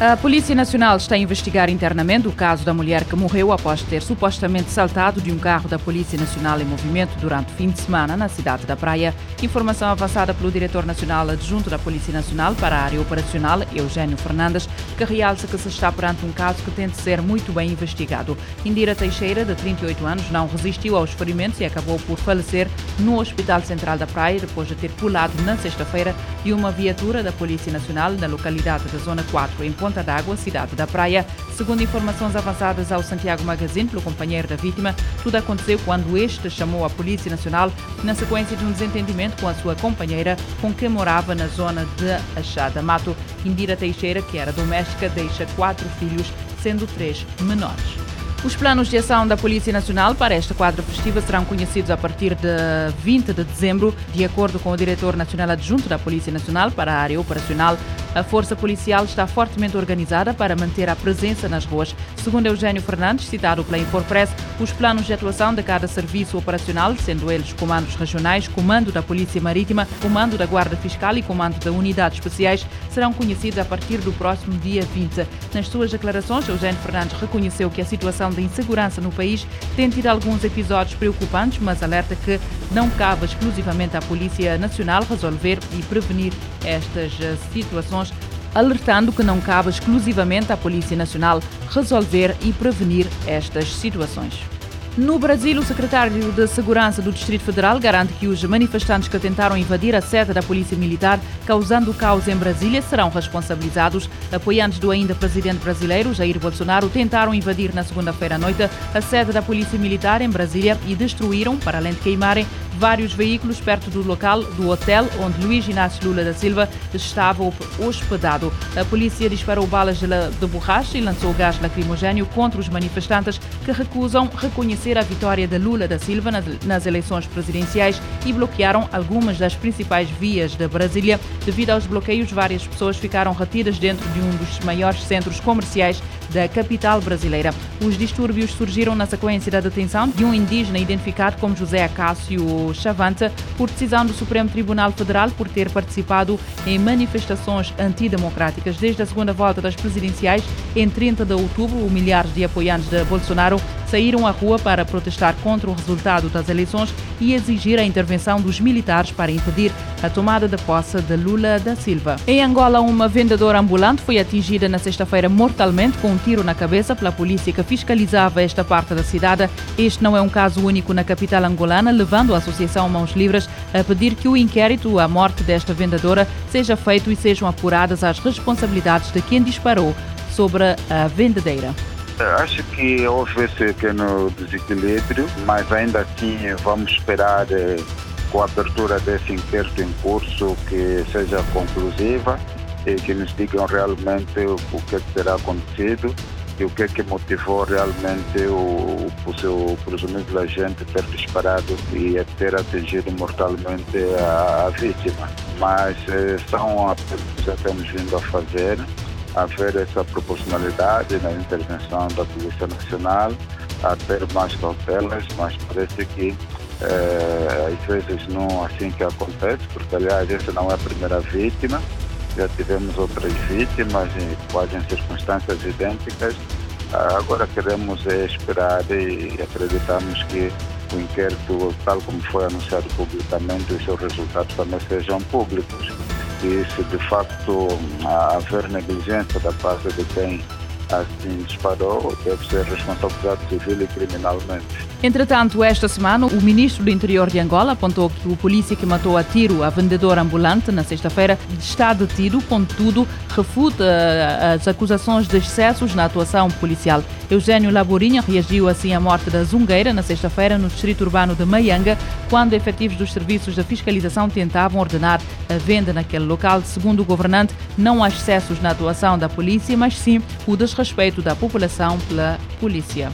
A Polícia Nacional está a investigar internamente o caso da mulher que morreu após ter supostamente saltado de um carro da Polícia Nacional em movimento durante o fim de semana na cidade da Praia. Informação avançada pelo diretor nacional adjunto da Polícia Nacional para a área operacional, Eugênio Fernandes, que realça que se está perante um caso que tem de ser muito bem investigado. Indira Teixeira, de 38 anos, não resistiu aos ferimentos e acabou por falecer no Hospital Central da Praia depois de ter pulado na sexta-feira de uma viatura da Polícia Nacional na localidade da Zona 4, em Ponta d'Água, cidade da Praia. Segundo informações avançadas ao Santiago Magazine pelo companheiro da vítima, tudo aconteceu quando este chamou a Polícia Nacional na sequência de um desentendimento com a sua companheira, com quem morava na zona de Achada Mato. Indira Teixeira, que era doméstica, deixa quatro filhos, sendo três menores. Os planos de ação da Polícia Nacional para esta quadra festiva serão conhecidos a partir de 20 de dezembro, de acordo com o diretor nacional adjunto da Polícia Nacional para a área operacional. A força policial está fortemente organizada para manter a presença nas ruas. Segundo Eugênio Fernandes, citado pela Infopress, os planos de atuação de cada serviço operacional, sendo eles comandos regionais, comando da Polícia Marítima, comando da Guarda Fiscal e comando da Unidades Especiais, serão conhecidos a partir do próximo dia 20. Nas suas declarações, Eugênio Fernandes reconheceu que a situação de insegurança no país tem tido alguns episódios preocupantes, mas alerta que não cabe exclusivamente à Polícia Nacional resolver e prevenir estas situações alertando que não cabe exclusivamente à Polícia Nacional resolver e prevenir estas situações. No Brasil, o secretário de Segurança do Distrito Federal garante que os manifestantes que tentaram invadir a sede da Polícia Militar, causando caos em Brasília, serão responsabilizados. Apoiantes do ainda presidente brasileiro, Jair Bolsonaro, tentaram invadir na segunda-feira à noite a sede da Polícia Militar em Brasília e destruíram, para além de queimarem, vários veículos perto do local do hotel onde Luiz Inácio Lula da Silva estava hospedado. A polícia disparou balas de borracha e lançou gás lacrimogéneo contra os manifestantes que recusam reconhecer a vitória de Lula da Silva nas eleições presidenciais e bloquearam algumas das principais vias de Brasília. Devido aos bloqueios, várias pessoas ficaram retidas dentro de um dos maiores centros comerciais da capital brasileira. Os distúrbios surgiram na sequência da detenção de um indígena identificado como José Acácio Chavanta por decisão do Supremo Tribunal Federal por ter participado em manifestações antidemocráticas desde a segunda volta das presidenciais em 30 de outubro. Milhares de apoiantes de Bolsonaro saíram à rua para protestar contra o resultado das eleições e exigir a intervenção dos militares para impedir a tomada de posse de Lula da Silva. Em Angola, uma vendedora ambulante foi atingida na sexta-feira mortalmente com um tiro na cabeça pela polícia que fiscalizava esta parte da cidade. Este não é um caso único na capital angolana, levando a Associação Mãos Livres a pedir que o inquérito à morte desta vendedora seja feito e sejam apuradas as responsabilidades de quem disparou sobre a vendedeira. Acho que houve esse pequeno desequilíbrio, mas ainda assim vamos esperar eh, com a abertura desse inquérito em curso que seja conclusiva e que nos digam realmente o que terá acontecido e o que é que motivou realmente o, o seu presumível agente ter disparado e ter atingido mortalmente a, a vítima. Mas eh, são apelos que já temos vindo a fazer haver essa proporcionalidade na intervenção da Polícia Nacional, a ter mais cautelas, mas parece que é, às vezes não assim que acontece, porque aliás essa não é a primeira vítima, já tivemos outras vítimas quase em circunstâncias idênticas. Agora queremos é esperar e acreditamos que o inquérito, tal como foi anunciado publicamente, os seus resultados também sejam públicos e se de facto haver negligência da parte de quem assim disparou, deve ser responsabilidade civil e criminalmente. Entretanto, esta semana, o ministro do Interior de Angola apontou que o polícia que matou a tiro a vendedora ambulante na sexta-feira está detido, contudo, refuta eh, as acusações de excessos na atuação policial. Eugênio Laborinha reagiu assim à morte da Zungueira na sexta-feira no distrito urbano de Maianga, quando efetivos dos serviços de fiscalização tentavam ordenar a venda naquele local. Segundo o governante, não há excessos na atuação da polícia, mas sim o desrespeito da população pela polícia.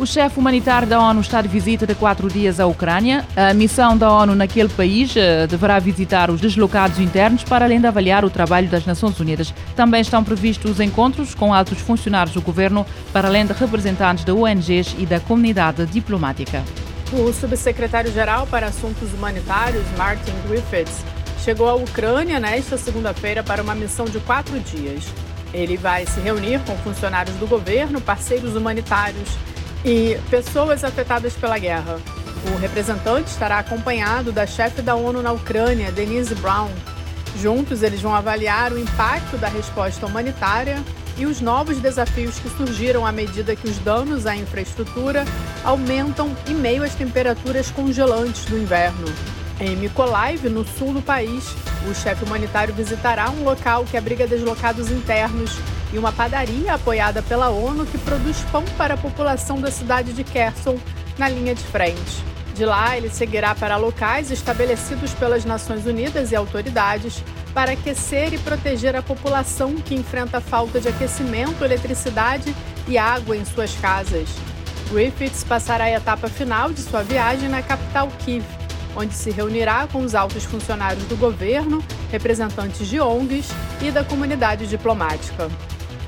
O chefe humanitário da ONU está de visita de quatro dias à Ucrânia. A missão da ONU naquele país eh, deverá visitar os deslocados internos para além de avaliar o trabalho das Nações Unidas. Também estão previstos encontros com altos funcionários do governo, para além de representantes de ONGs e da comunidade diplomática. O subsecretário-geral para Assuntos Humanitários, Martin Griffiths, chegou à Ucrânia nesta segunda-feira para uma missão de quatro dias. Ele vai se reunir com funcionários do governo, parceiros humanitários e pessoas afetadas pela guerra. O representante estará acompanhado da chefe da ONU na Ucrânia, Denise Brown. Juntos, eles vão avaliar o impacto da resposta humanitária e os novos desafios que surgiram à medida que os danos à infraestrutura aumentam em meio às temperaturas congelantes do inverno. Em Mykolaiv, no sul do país, o chefe humanitário visitará um local que abriga deslocados internos e uma padaria apoiada pela ONU que produz pão para a população da cidade de Kherson, na linha de frente. De lá, ele seguirá para locais estabelecidos pelas Nações Unidas e autoridades para aquecer e proteger a população que enfrenta falta de aquecimento, eletricidade e água em suas casas. Griffiths passará a etapa final de sua viagem na capital Kiev, onde se reunirá com os altos funcionários do governo, representantes de ONGs e da comunidade diplomática.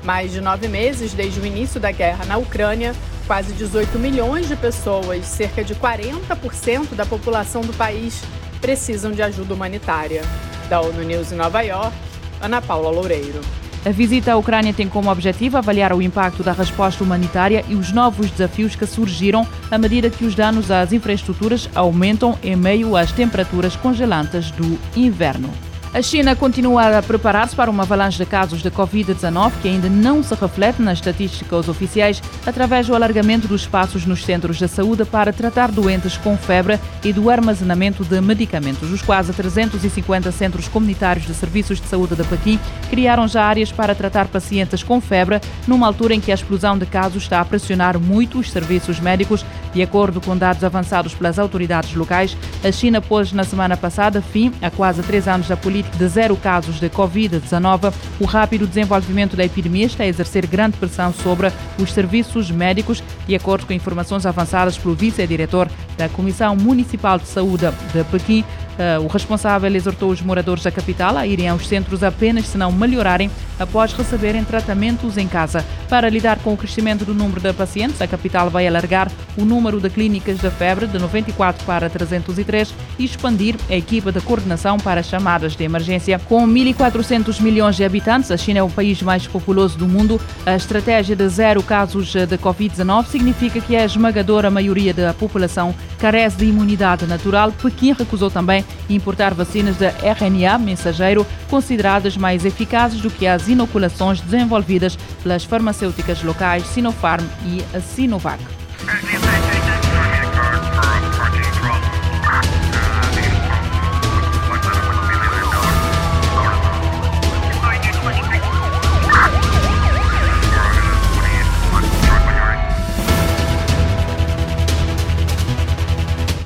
Mais de nove meses desde o início da guerra na Ucrânia, quase 18 milhões de pessoas, cerca de 40% da população do país, precisam de ajuda humanitária. Da ONU News em Nova York, Ana Paula Loureiro. A visita à Ucrânia tem como objetivo avaliar o impacto da resposta humanitária e os novos desafios que surgiram à medida que os danos às infraestruturas aumentam em meio às temperaturas congelantes do inverno. A China continua a preparar-se para uma avalanche de casos de Covid-19 que ainda não se reflete nas estatísticas oficiais através do alargamento dos espaços nos centros de saúde para tratar doentes com febre e do armazenamento de medicamentos. Os quase 350 centros comunitários de serviços de saúde de Pequim criaram já áreas para tratar pacientes com febre, numa altura em que a explosão de casos está a pressionar muito os serviços médicos. De acordo com dados avançados pelas autoridades locais, a China pôs na semana passada fim a quase três anos da política de zero casos de Covid-19, o rápido desenvolvimento da epidemia está a exercer grande pressão sobre os serviços médicos, de acordo com informações avançadas pelo vice-diretor da Comissão Municipal de Saúde de Pequim. Uh, o responsável exortou os moradores da capital a irem aos centros apenas se não melhorarem após receberem tratamentos em casa. Para lidar com o crescimento do número de pacientes, a capital vai alargar o número de clínicas da febre de 94 para 303 e expandir a equipa de coordenação para chamadas de emergência. Com 1.400 milhões de habitantes, a China é o país mais populoso do mundo. A estratégia de zero casos de Covid-19 significa que a esmagadora maioria da população carece de imunidade natural. Pequim recusou também importar vacinas da RNA mensageiro, consideradas mais eficazes do que as inoculações desenvolvidas pelas farmacêuticas locais Sinopharm e a Sinovac.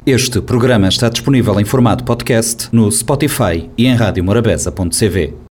Este programa está disponível em formato podcast no Spotify e em radiomorabeza.cv.